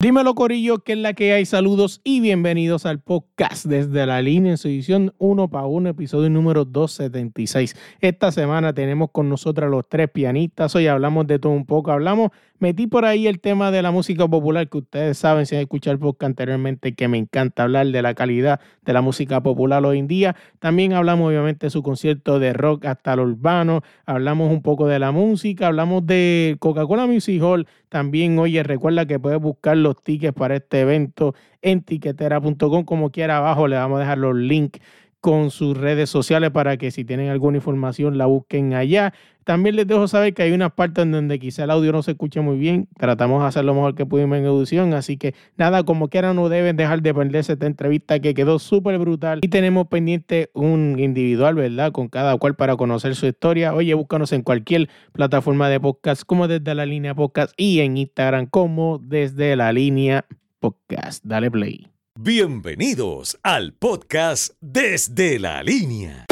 Dímelo Corillo, que es la que hay. Saludos y bienvenidos al podcast desde la línea en su edición 1 para 1, episodio número 276. Esta semana tenemos con nosotros los tres pianistas. Hoy hablamos de todo un poco. Hablamos, metí por ahí el tema de la música popular, que ustedes saben si han escuchado el podcast anteriormente, que me encanta hablar de la calidad de la música popular hoy en día. También hablamos obviamente de su concierto de rock hasta lo urbano. Hablamos un poco de la música. Hablamos de Coca-Cola Music Hall. También, oye, recuerda que puedes buscarlo los tickets para este evento en tiquetera.com. Como quiera, abajo le vamos a dejar los links con sus redes sociales para que si tienen alguna información la busquen allá. También les dejo saber que hay unas partes en donde quizá el audio no se escuche muy bien. Tratamos de hacer lo mejor que pudimos en edición. Así que nada, como quiera, no deben dejar de perderse esta entrevista que quedó súper brutal. Y tenemos pendiente un individual, ¿verdad? Con cada cual para conocer su historia. Oye, búscanos en cualquier plataforma de podcast como desde la línea podcast y en Instagram como desde la línea podcast. Dale play. Bienvenidos al podcast Desde la Línea.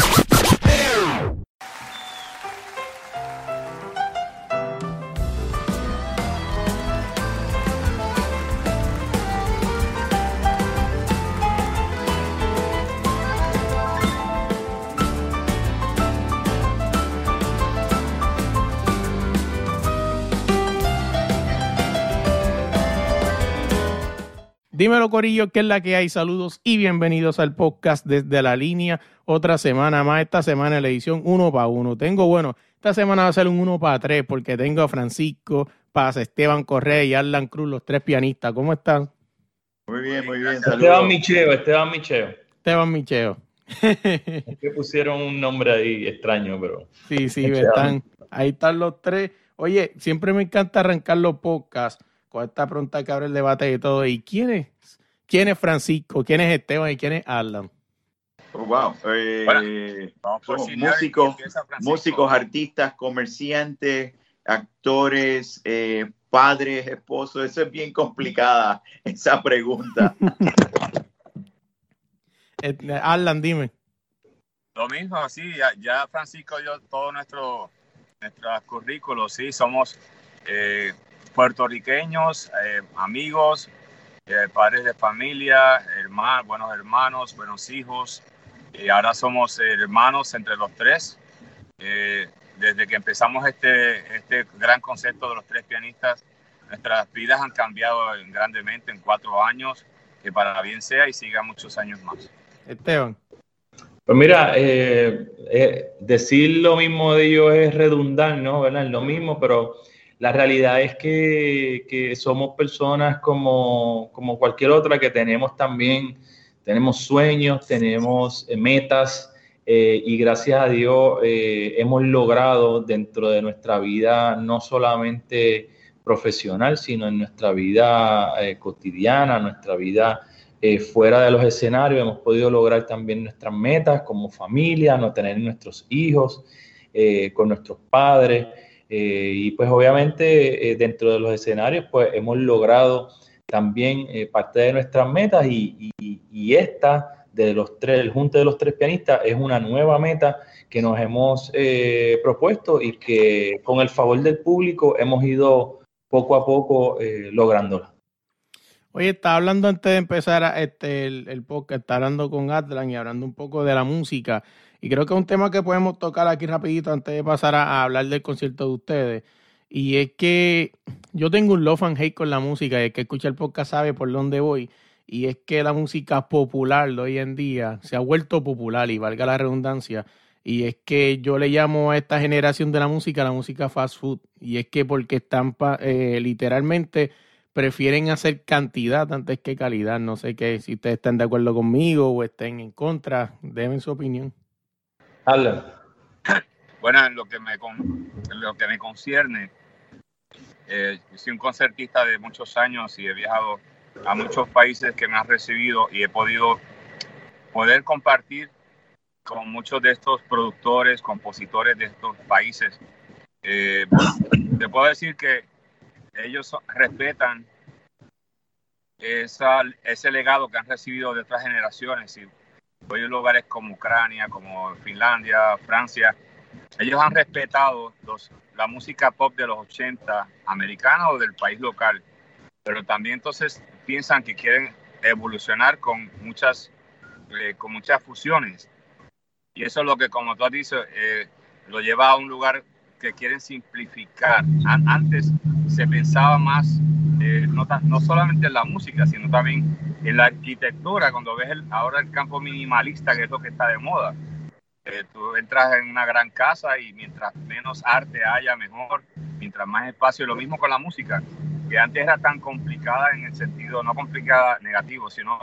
Dímelo, Corillo, ¿qué es la que hay? Saludos y bienvenidos al podcast desde la línea. Otra semana más, esta semana la edición 1 para 1. Tengo, bueno, esta semana va a ser un 1 para 3 porque tengo a Francisco Paz, Esteban Correa y Arlan Cruz, los tres pianistas. ¿Cómo están? Muy bien, muy bien. Saludos. Esteban Micheo, Esteban Micheo. Esteban Micheo. que pusieron un nombre ahí extraño, pero. Sí, sí, están, ahí están los tres. Oye, siempre me encanta arrancar los podcasts esta pregunta que abre el debate y todo. ¿Y quién es, quién es Francisco? ¿Quién es Esteban? ¿Y quién es Alan? Oh, wow. Eh, músicos, músicos, artistas, comerciantes, actores, eh, padres, esposos. Eso es bien complicada, esa pregunta. Eh, Alan, dime. Lo mismo, sí, ya, Francisco dio todo nuestro, nuestros currículos, sí, somos eh, puertorriqueños, eh, amigos, eh, padres de familia, hermanos, buenos hermanos, buenos hijos. Y ahora somos hermanos entre los tres. Eh, desde que empezamos este, este gran concepto de los tres pianistas, nuestras vidas han cambiado grandemente en cuatro años, que para bien sea y siga muchos años más. Esteban. Pues mira, decir lo mismo de ellos es redundar, ¿no? ¿Verdad? Lo mismo, pero la realidad es que, somos personas como, cualquier otra que tenemos también, tenemos sueños, tenemos eh, metas eh, y gracias a Dios eh, hemos logrado dentro de nuestra vida no solamente profesional, sino en nuestra vida cotidiana, nuestra vida fuera de los escenarios, hemos podido lograr también nuestras metas como familia, no tener nuestros hijos, con nuestros padres. Eh, y pues obviamente eh, dentro de los escenarios pues hemos logrado también eh, parte de nuestras metas y, esta de los tres, el junte de los tres pianistas es una nueva meta que nos hemos propuesto y que con el favor del público hemos ido poco a poco lográndola. Oye, estaba hablando antes de empezar este, el, podcast, está hablando con Atlan y hablando un poco de la música. Y creo que es un tema que podemos tocar aquí rapidito antes de pasar a, hablar del concierto de ustedes. Y es que yo tengo un love and hate con la música y el que escucha el podcast sabe por dónde voy. Y es que la música popular de hoy en día se ha vuelto popular y valga la redundancia. Y es que yo le llamo a esta generación de la música la música fast food. Y es que porque están eh, literalmente prefieren hacer cantidad antes que calidad. No sé qué, si ustedes están de acuerdo conmigo o estén en contra, deben su opinión. Bueno, en lo que me, lo que me concierne, eh, soy un concertista de muchos años y he viajado a muchos países que me han recibido y he podido poder compartir con muchos de estos productores, compositores de estos países. Eh, te puedo decir que ellos respetan ese legado que han recibido de otras generaciones A lugares como Ucrania, como Finlandia, Francia. Ellos han respetado los, la música pop de los 80 americana o del país local. pero también entonces piensan que quieren evolucionar con muchas, eh, con muchas fusiones. Y eso es lo que, como tú has dicho, eh, lo lleva a un lugar que quieren simplificar. Antes se pensaba más, eh, no, no, solamente en la música, sino también en la arquitectura, cuando ves ahora el campo minimalista, que es lo que está de moda. Eh, tú entras en una gran casa y mientras menos arte haya, mejor, mientras más espacio, lo mismo con la música, que antes era tan complicada en el sentido, no complicada negativo, sino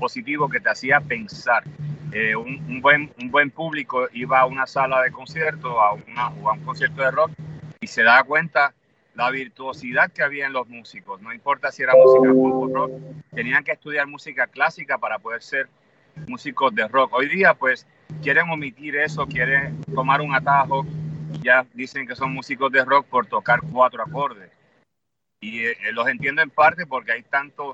positivo, que te hacía pensar. Eh, un, buen, un buen público iba a una sala de concierto, a, una, a un concierto de rock, y se da cuenta la virtuosidad que había en los músicos. No importa si era música pop o rock, tenían que estudiar música clásica para poder ser músicos de rock. Hoy día, pues, quieren omitir eso, quieren tomar un atajo, ya dicen que son músicos de rock por tocar cuatro acordes. Y eh, los entiendo en parte porque hay tanto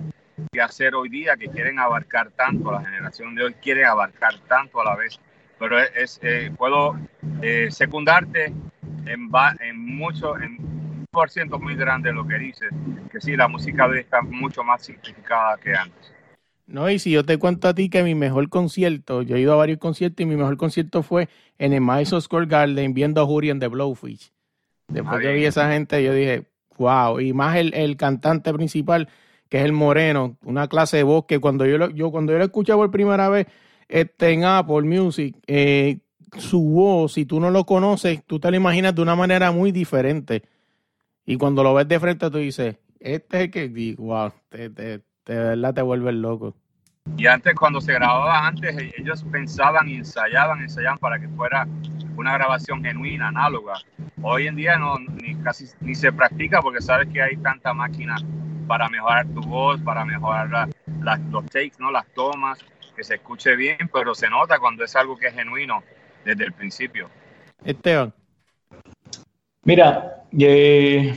que hacer hoy día que quieren abarcar tanto, la generación de hoy quiere abarcar tanto a la vez. Pero es, eh, puedo eh, secundarte en, en mucho, en un por ciento muy grande lo que dices, que sí, la música hoy está mucho más simplificada que antes. No, y si yo te cuento a ti que mi mejor concierto, yo he ido a varios conciertos y mi mejor concierto fue en el Madison Square Garden viendo a Julian de Blowfish. Después que vi a esa gente, yo dije, wow. Y más el, cantante principal, que es el Moreno, una clase de voz que cuando yo lo, yo, cuando yo lo escuché por primera vez este, en Apple Music, eh, su voz, si tú no lo conoces, tú te lo imaginas de una manera muy diferente. Y cuando lo ves de frente, tú dices, este es el que, wow, te, te, de verdad te vuelves loco. Y antes, cuando se grababa antes, e-, ellos pensaban y ensayaban, ensayaban para que fuera una grabación genuina, análoga. Hoy en día no, ni casi ni se practica porque sabes que hay tanta máquina para mejorar tu voz, para mejorar los takes, ¿no? las tomas, que se escuche bien, pero se nota cuando es algo que es genuino desde el principio. Esteban. Mira, eh,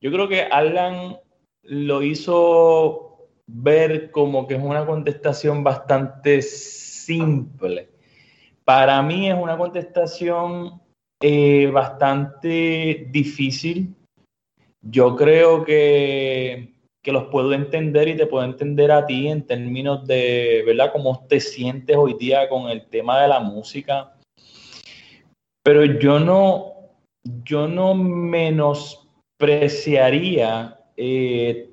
yo creo que Alan lo hizo ver como que es una contestación bastante simple. Para mí es una contestación eh, bastante difícil. Yo creo que, que, los puedo entender y te puedo entender a ti en términos de, ¿verdad? Cómo te sientes hoy día con el tema de la música. Pero yo no, yo no menospreciaría eh,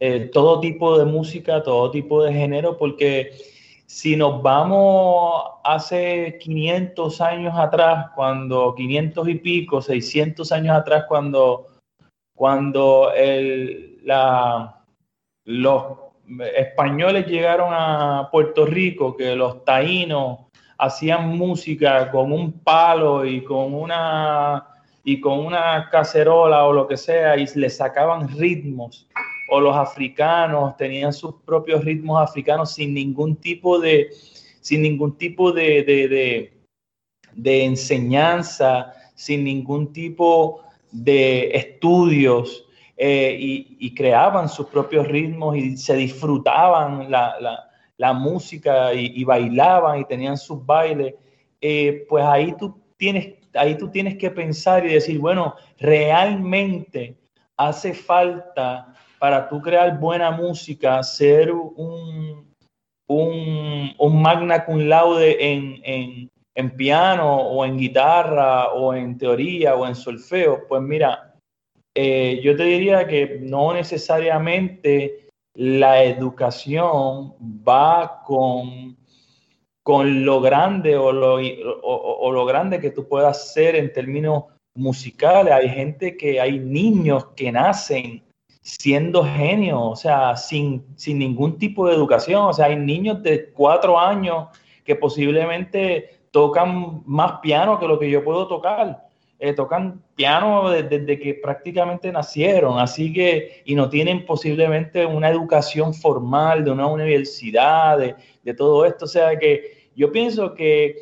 eh, todo tipo de música, todo tipo de género, porque si nos vamos hace 500 años atrás, cuando 500 y pico, 600 años atrás, cuando, cuando los españoles llegaron a Puerto Rico, que los taínos hacían música con un palo y con una y con una cacerola o lo que sea y le sacaban ritmos o los africanos tenían sus propios ritmos africanos sin ningún tipo de sin ningún tipo de, de, enseñanza sin ningún tipo de estudios eh, y, creaban sus propios ritmos y se disfrutaban la, música y, bailaban y tenían sus bailes, eh, pues ahí tú tienes ahí tú tienes que pensar y decir, bueno, realmente hace falta para tú crear buena música ser un, un, magna cum laude en, en, piano o en guitarra o en teoría o en solfeo. Pues mira, eh, yo te diría que no necesariamente la educación va con con lo grande o lo, o, lo grande que tú puedas ser en términos musicales. Hay gente que, hay niños que nacen siendo genios, o sea, sin, sin ningún tipo de educación. O sea, hay niños de cuatro años que posiblemente tocan más piano que lo que yo puedo tocar. Eh, tocan piano desde, que prácticamente nacieron, así que, y no tienen posiblemente una educación formal de una universidad, de, de todo esto. O sea que yo pienso que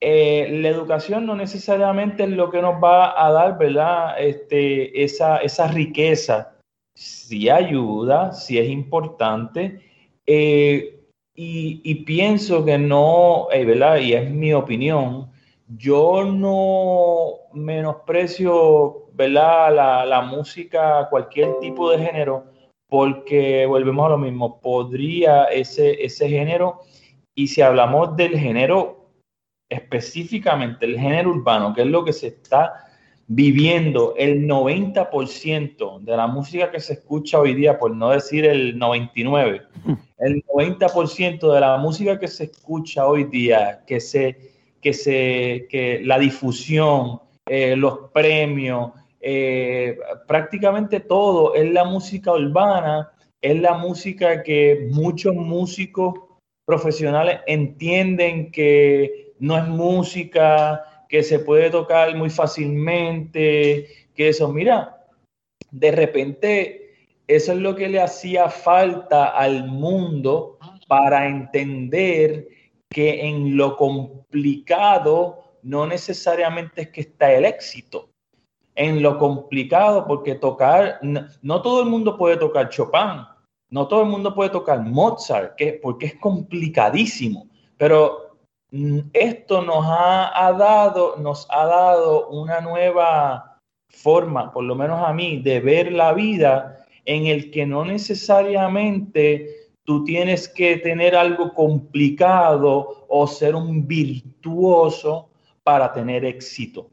eh, la educación no necesariamente es lo que nos va a dar, ¿verdad? Este, esa, riqueza. Sí ayuda, sí es importante. Eh, y, pienso que no, eh, ¿verdad? Y es mi opinión, yo no menosprecio ¿verdad? La, la, música, cualquier tipo de género, porque volvemos a lo mismo, podría ese, ese género, y si hablamos del género específicamente, el género urbano, que es lo que se está viviendo, el 90% de la música que se escucha hoy día, por no decir el 99%, el 90% de la música que se escucha hoy día, que se, que se, que la difusión, eh, los premios, eh, prácticamente todo es la música urbana, es la música que muchos músicos profesionales entienden que no es música, que se puede tocar muy fácilmente, que eso, mira, de repente eso es lo que le hacía falta al mundo para entender que en lo complicado no necesariamente es que está el éxito. En lo complicado, porque tocar, no, todo el mundo puede tocar Chopin, no todo el mundo puede tocar Mozart, que, porque es complicadísimo, pero esto nos ha, dado, nos ha dado una nueva forma, por lo menos a mí, de ver la vida en el que no necesariamente tú tienes que tener algo complicado o ser un virtuoso para tener éxito.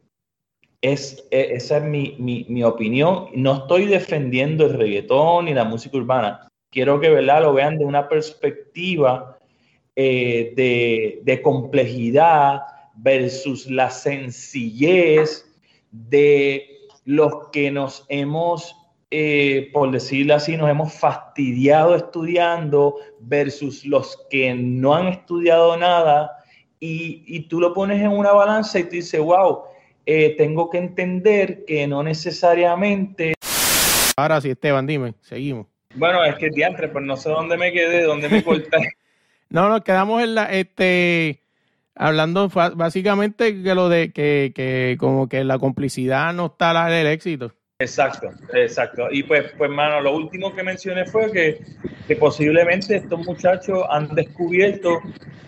Es, e, esa es mi, mi, opinión. No estoy defendiendo el reggaetón ni la música urbana. Quiero que ¿verdad? lo vean de una perspectiva eh, de, de complejidad versus la sencillez de los que nos hemos eh, por decirlo así, nos hemos fastidiado estudiando versus los que no han estudiado nada y, tú lo pones en una balanza y tú dices, wow, eh, tengo que entender que no necesariamente... Ahora sí, Esteban, dime, seguimos. Bueno, es que diantre, pues no sé dónde me quedé, dónde me corté. no, nos quedamos en la, este, hablando básicamente que lo de que, que como que la complicidad no está la del éxito. Exacto, exacto. Y pues, pues, mano, lo último que mencioné fue que, que posiblemente estos muchachos han descubierto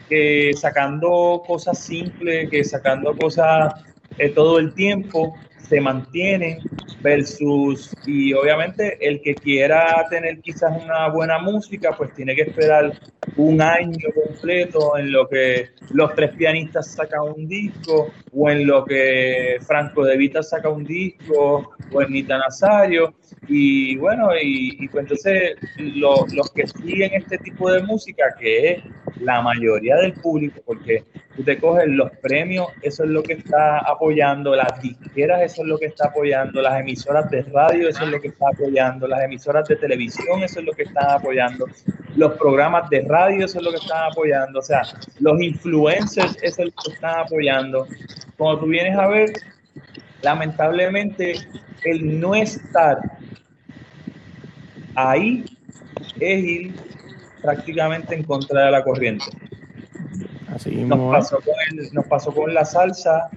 que sacando cosas simples, que sacando cosas eh, todo el tiempo, se mantienen versus, y obviamente el que quiera tener quizás una buena música, pues tiene que esperar un año completo en lo que los tres pianistas sacan un disco, o en lo que Franco De Vita saca un disco, o en Nita Nazario, y bueno, y, pues entonces los que siguen este tipo de música, que es la mayoría del público, porque tú te coges los premios, eso es lo que está apoyando, las disqueras, eso es lo que está apoyando, las emisoras de radio, eso es lo que está apoyando, las emisoras de televisión, eso es lo que están apoyando, los programas de radio, eso es lo que están apoyando, o sea, los influencers, eso es lo que están apoyando. Cuando tú vienes a ver, lamentablemente, el no estar ahí es ir prácticamente en contra de la corriente. Así nos, pasó con nos pasó con la salsa.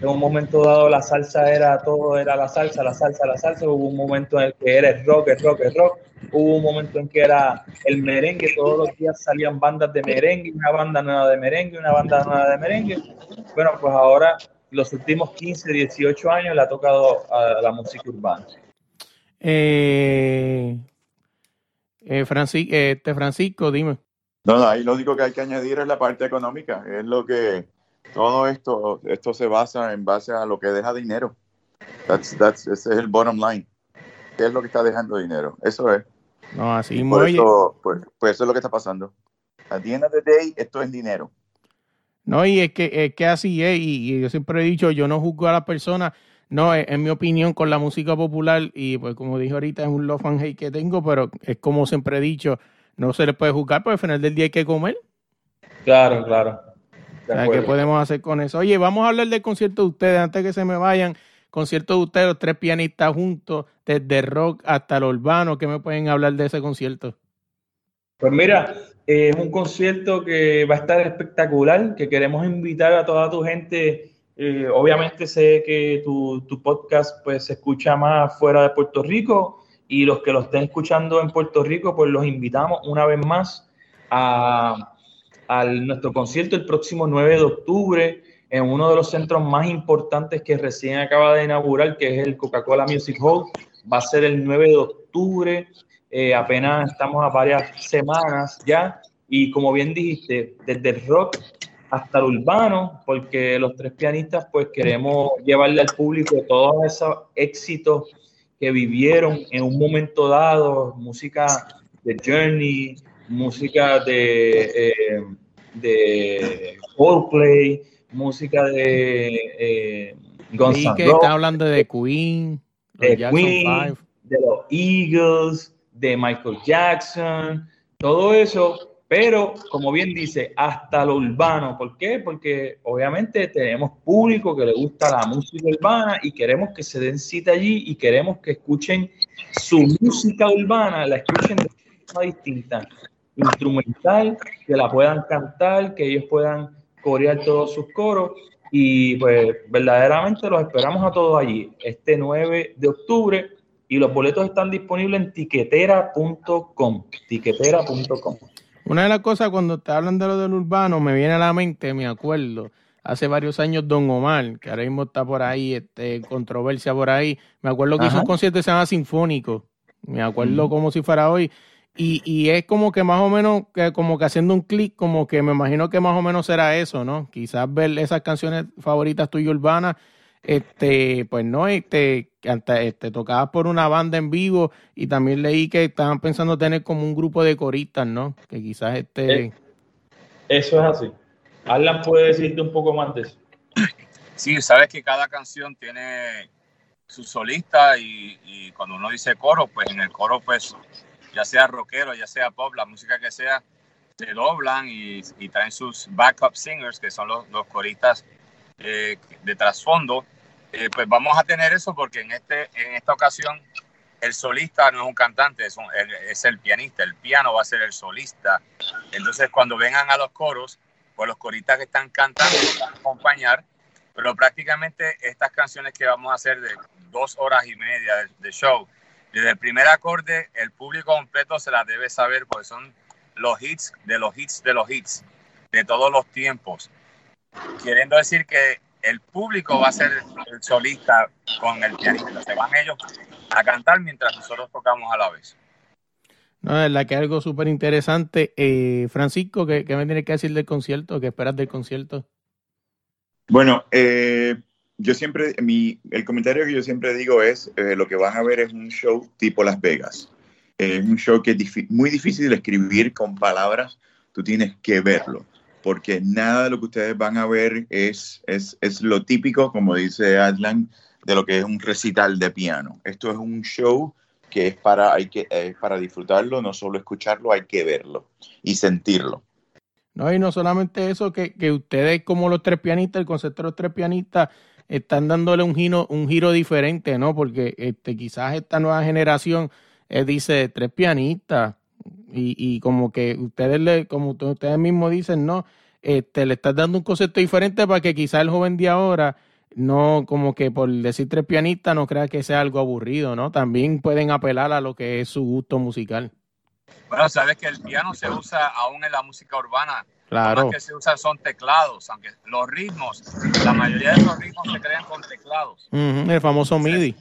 En un momento dado la salsa era todo, era la salsa, la salsa, la salsa. Hubo un momento en el que era el rock, el rock, el rock. Hubo un momento en que era el merengue. Todos los días salían bandas de merengue, una banda nueva de merengue, una banda nueva de merengue. Bueno, pues ahora los últimos 15, 18 años le ha tocado a la música urbana. Eh, eh, Francisco, este Francisco, dime. No, no, ahí lo único que hay que añadir es la parte económica. Es lo que todo esto, esto se basa en base a lo que deja dinero. That's, that's, ese es el bottom line. ¿Qué es lo que está dejando dinero? Eso es. No, así por eso, pues, pues, eso es lo que está pasando. At the end of the day, esto es dinero. No, y es que, es que así es, y, y yo siempre he dicho, yo no juzgo a las personas no, en mi opinión, con la música popular, y pues como dije ahorita, es un love and hate que tengo, pero es como siempre he dicho, no se le puede juzgar, porque al final del día hay que comer. Claro, claro. ¿Qué podemos hacer con eso? Oye, vamos a hablar del concierto de ustedes, antes que se me vayan. Concierto de ustedes, los tres pianistas juntos, desde rock hasta el urbano. ¿Qué me pueden hablar de ese concierto? Pues mira, es un concierto que va a estar espectacular, que queremos invitar a toda tu gente eh, obviamente sé que tu, podcast pues se escucha más fuera de Puerto Rico y los que lo estén escuchando en Puerto Rico pues los invitamos una vez más a, nuestro concierto el próximo 9 de octubre en uno de los centros más importantes que recién acaba de inaugurar, que es el Coca-Cola Music Hall. Va a ser el 9 de octubre, eh, apenas estamos a varias semanas ya. Y como bien dijiste, desde el rock hasta el urbano, porque los tres pianistas pues queremos llevarle al público todos esos éxitos que vivieron en un momento dado, música de Journey, música de, eh, de Coldplay, música de eh, que está hablando de Queen, de Queen, de los Eagles, de Michael Jackson, todo eso pero, como bien dice, hasta lo urbano. ¿Por qué? Porque obviamente tenemos público que le gusta la música urbana y queremos que se den cita allí y queremos que escuchen su música urbana, la escuchen de forma distinta, instrumental, que la puedan cantar, que ellos puedan corear todos sus coros. Y pues verdaderamente los esperamos a todos allí, este 9 de octubre. Y los boletos están disponibles en tiquetera.com. Tiquetera.com. Una de las cosas cuando te hablan de lo del urbano, me viene a la mente, me acuerdo, hace varios años Don Omar, que ahora mismo está por ahí, este, controversia por ahí. Me acuerdo que hizo un concierto que se llama Sinfónico. Me acuerdo como si fuera hoy. Y, y, es como que más o menos, que como que haciendo un clic, como que me imagino que más o menos será eso, ¿no? Quizás ver esas canciones favoritas tuyas urbanas este, pues no, este, este, tocabas por una banda en vivo y también leí que estaban pensando tener como un grupo de coristas, ¿no? Que quizás este... Eh, eso es así. Alan puede decirte un poco más de eso. Sí, sabes que cada canción tiene su solista y, y cuando uno dice coro, pues en el coro, pues ya sea rockero, ya sea pop, la música que sea, se doblan y, y traen sus backup singers, que son los, los coristas eh, de trasfondo, eh, pues vamos a tener eso porque en, este, en esta ocasión el solista no es un cantante, es, es el pianista, el piano va a ser el solista. Entonces cuando vengan a los coros, pues los coristas que están cantando van a acompañar, pero prácticamente estas canciones que vamos a hacer de dos horas y media de, de show, desde el primer acorde el público completo se las debe saber porque son los hits de los hits de los hits de todos los tiempos. Queriendo decir que el público va a ser el solista con el pianista. Se van ellos a cantar mientras nosotros tocamos a la vez. No, es verdad que es algo súper interesante. Eh, Francisco, ¿qué, me tienes que decir del concierto? ¿Qué esperas del concierto? Bueno, eh, yo siempre, mi, el comentario que yo siempre digo es, eh, lo que van a ver es un show tipo Las Vegas. Es un show que es muy difícil de escribir con palabras, tú tienes que verlo porque nada de lo que ustedes van a ver es, es, es lo típico, como dice Adlan, de lo que es un recital de piano. Esto es un show que es para, hay que, es para disfrutarlo, no solo escucharlo, hay que verlo y sentirlo. No, y no solamente eso, que, que ustedes como los tres pianistas, el concepto de los tres pianistas, están dándole un giro, un giro diferente, ¿no? Porque este, quizás esta nueva generación eh, dice tres pianistas, y, y como que ustedes, le, como ustedes mismos dicen, no, este, le estás dando un concepto diferente para que quizá el joven de ahora no, como que por decir tres pianistas, no crea que sea algo aburrido, ¿no? También pueden apelar a lo que es su gusto musical. Bueno, sabes que el piano se usa aún en la música urbana Claro. Lo que se usan son teclados, aunque los ritmos, la mayoría de los ritmos se crean con teclados. el famoso MIDI.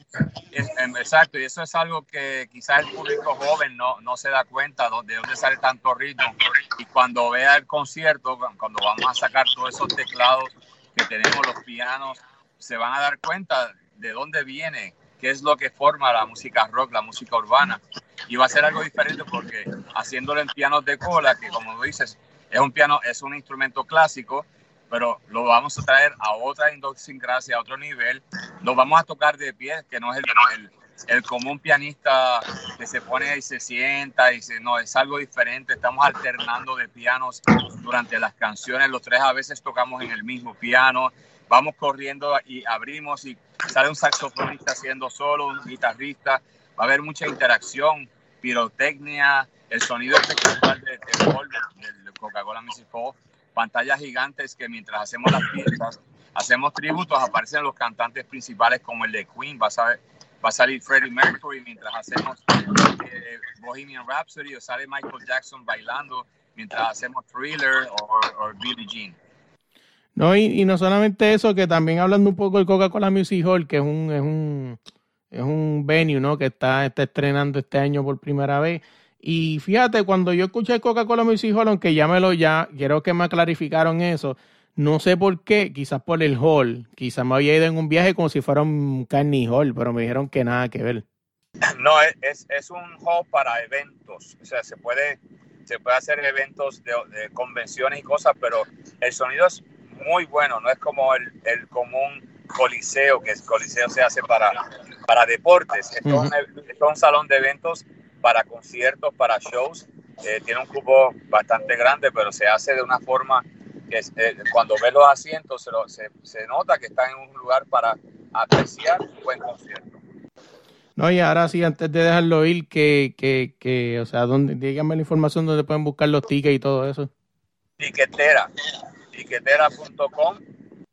Em, exacto, y eso es algo que quizás el público joven no, no se da cuenta de dónde sale tanto ritmo. Y cuando vea el concierto, cuando vamos a sacar todos esos teclados que tenemos, los pianos, se van a dar cuenta de dónde viene, qué es lo que forma la música rock, la música urbana. Y va a ser algo diferente porque haciéndolo en pianos de cola, que como dices, es un piano, es un instrumento clásico, pero lo vamos a traer a otra idiosincrasia, a otro nivel. Lo vamos a tocar de pie, que no es el, el, común pianista que se pone y se sienta y dice, no, es algo diferente. Estamos alternando de pianos durante las canciones. Los tres a veces tocamos en el mismo piano. Vamos corriendo y abrimos y sale un saxofonista haciendo solo, un guitarrista. Va a haber mucha interacción, pirotecnia, el sonido espectacular de, del Coca-Cola Music Hall, pantallas gigantes que mientras hacemos las fiestas, hacemos tributos, aparecen los cantantes principales como el de Queen, va a, salir Freddie Mercury mientras hacemos eh, Bohemian Rhapsody o sale Michael Jackson bailando mientras hacemos Thriller o, Billie Jean. No, y, no solamente eso, que también hablando un poco del Coca-Cola Music Hall, que es un, es un, es un venue, ¿no? Que está, está estrenando este año por primera vez. Y fíjate, cuando yo escuché Coca-Cola Music Hall, aunque ya me lo ya, quiero que me clarificaron eso, no sé por qué, quizás por el hall, quizás me había ido en un viaje como si fuera un carny hall, pero me dijeron que nada que ver. No, es, es un hall para eventos, o sea, se puede, se puede hacer eventos de, convenciones y cosas, pero el sonido es muy bueno, no es como el, el común coliseo, que el coliseo se hace para, para deportes, es, un, es un salón de eventos para conciertos, para shows. Eh, tiene un cubo bastante grande, pero se hace de una forma que eh, cuando ves los asientos se, se, nota que está en un lugar para apreciar un buen concierto. No, y ahora sí, antes de dejarlo ir, que, que, que o sea, donde, díganme la información donde pueden buscar los tickets y todo eso. Tiquetera, tiquetera.com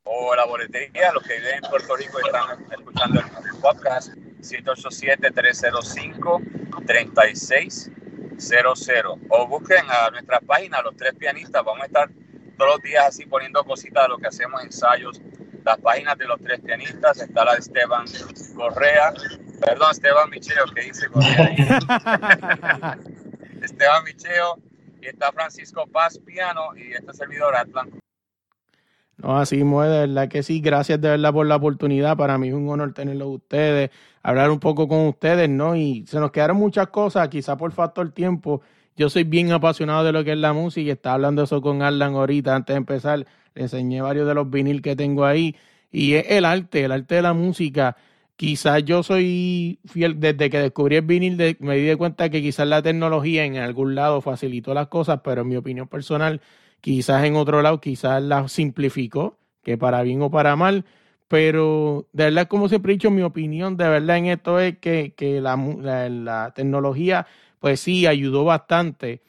o la boletería, los que viven en Puerto Rico y están escuchando el podcast, 787-305-3600. O busquen a nuestra página, Los Tres Pianistas. Vamos a estar todos los días así poniendo cositas de lo que hacemos, ensayos. Las páginas de Los Tres Pianistas, está la de Esteban Correa. Perdón, Esteban Micheo, que dice Correa. Esteban Micheo. Y está Francisco Paz Piano y este servidor Atlan no, así es, de verdad que sí. Gracias de verdad por la oportunidad. Para mí es un honor tenerlo ustedes, hablar un poco con ustedes, ¿no? Y se nos quedaron muchas cosas, quizá por factor tiempo. Yo soy bien apasionado de lo que es la música y estaba hablando eso con Arlan ahorita antes de empezar. Le enseñé varios de los vinil que tengo ahí. Y es el arte, el arte de la música. Quizás yo soy fiel, desde que descubrí el vinil me di cuenta que quizás la tecnología en algún lado facilitó las cosas, pero en mi opinión personal Quizás en otro lado, quizás la simplificó, que para bien o para mal, pero de verdad, como siempre he dicho, mi opinión de verdad en esto es que, la, tecnología, pues sí, ayudó bastante,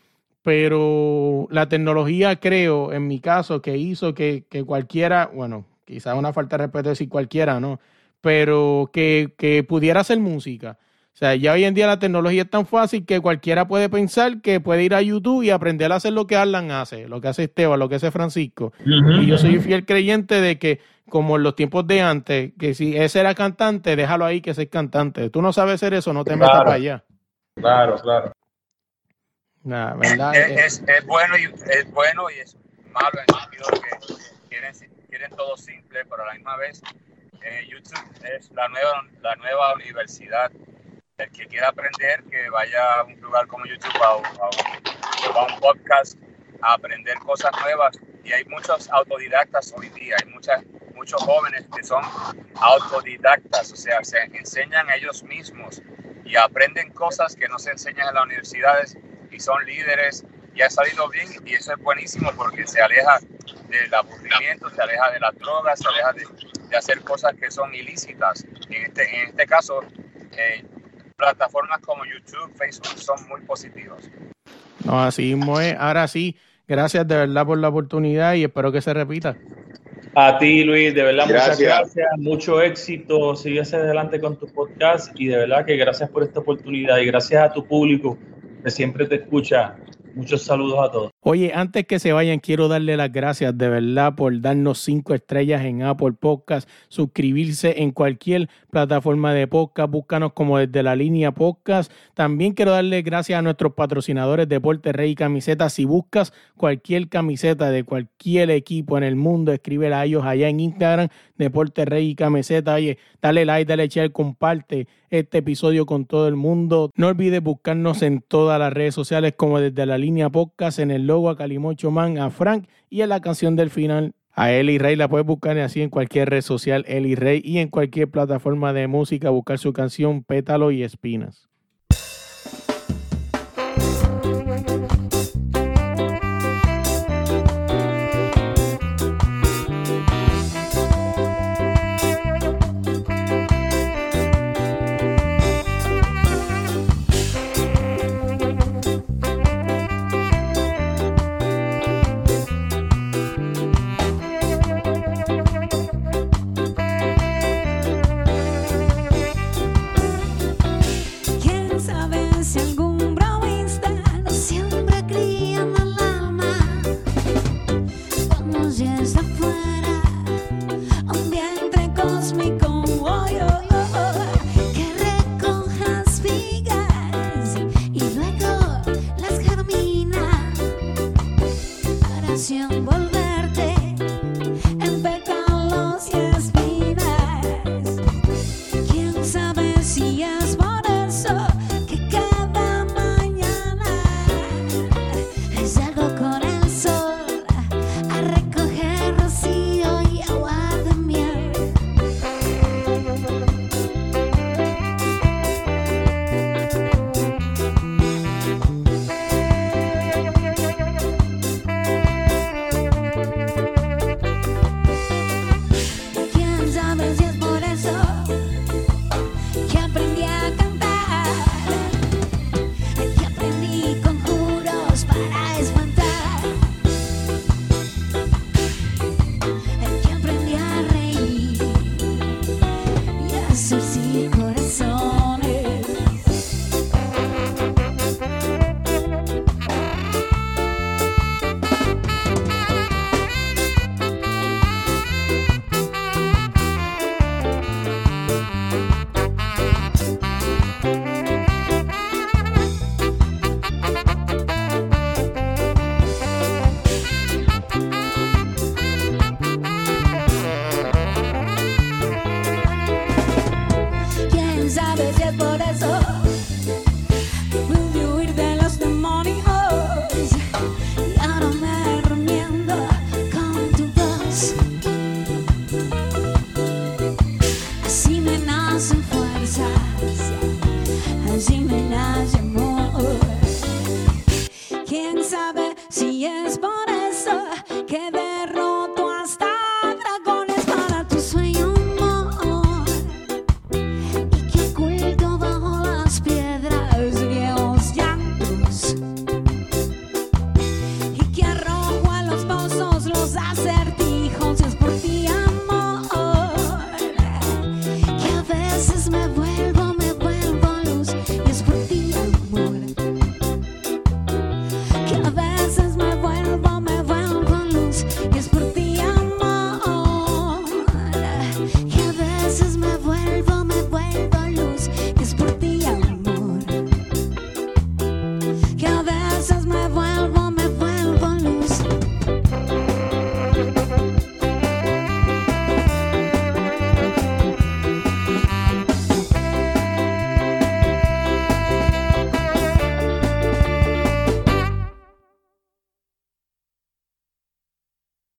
pero la tecnología creo, en mi caso, que hizo que, que cualquiera, bueno, quizás una falta de respeto decir cualquiera, ¿no? Pero que, que pudiera hacer música o sea, ya hoy en día la tecnología es tan fácil que cualquiera puede pensar que puede ir a YouTube y aprender a hacer lo que Alan hace, lo que hace Esteban, lo que hace Francisco. y yo soy fiel creyente de que, como en los tiempos de antes, que si ese era cantante, déjalo ahí que es cantante. Tú no sabes hacer eso, no te metas para allá. Claro, claro. ¿verdad? Es, bueno y, es bueno y es malo en el sentido de que quieren, quieren todo simple, pero a la misma vez eh, YouTube es la nueva, la nueva universidad el que quiera aprender, que vaya a un lugar como YouTube a, a, un podcast a aprender cosas nuevas. Y hay muchos autodidactas hoy día, hay muchas, muchos jóvenes que son autodidactas, o sea, se enseñan ellos mismos y aprenden cosas que no se enseñan en las universidades y son líderes y ha salido bien y eso es buenísimo porque se aleja del aburrimiento, se aleja de las drogas, se aleja de, de hacer cosas que son ilícitas. En este, en este caso, eh, plataformas como YouTube, Facebook son muy positivas. No, así es. Ahora sí, gracias de verdad por la oportunidad y espero que se repita. A ti, Luis, de verdad, muchas gracias, mucho éxito, sigue hacia adelante con tu podcast y de verdad que gracias por esta oportunidad y gracias a tu público que siempre te escucha. Muchos saludos a todos. Oye, antes que se vayan, quiero darle las gracias de verdad por darnos cinco estrellas en Apple Podcast, suscribirse en cualquier plataforma de podcast, búscanos como desde la línea podcast. También quiero darle gracias a nuestros patrocinadores Deporte Rey y Camisetas. Si buscas cualquier camiseta de cualquier equipo en el mundo, escribe a ellos allá en Instagram, Deporte Rey y Camiseta. Oye, dale like, dale share, comparte este episodio con todo el mundo. No olvides buscarnos en todas las redes sociales como desde la línea podcast en el a Calimocho Man, a Frank y a la canción del final a Eli Rey. La puedes buscar así en cualquier red social, Eli Rey, y en cualquier plataforma de música, buscar su canción Pétalo y Espinas.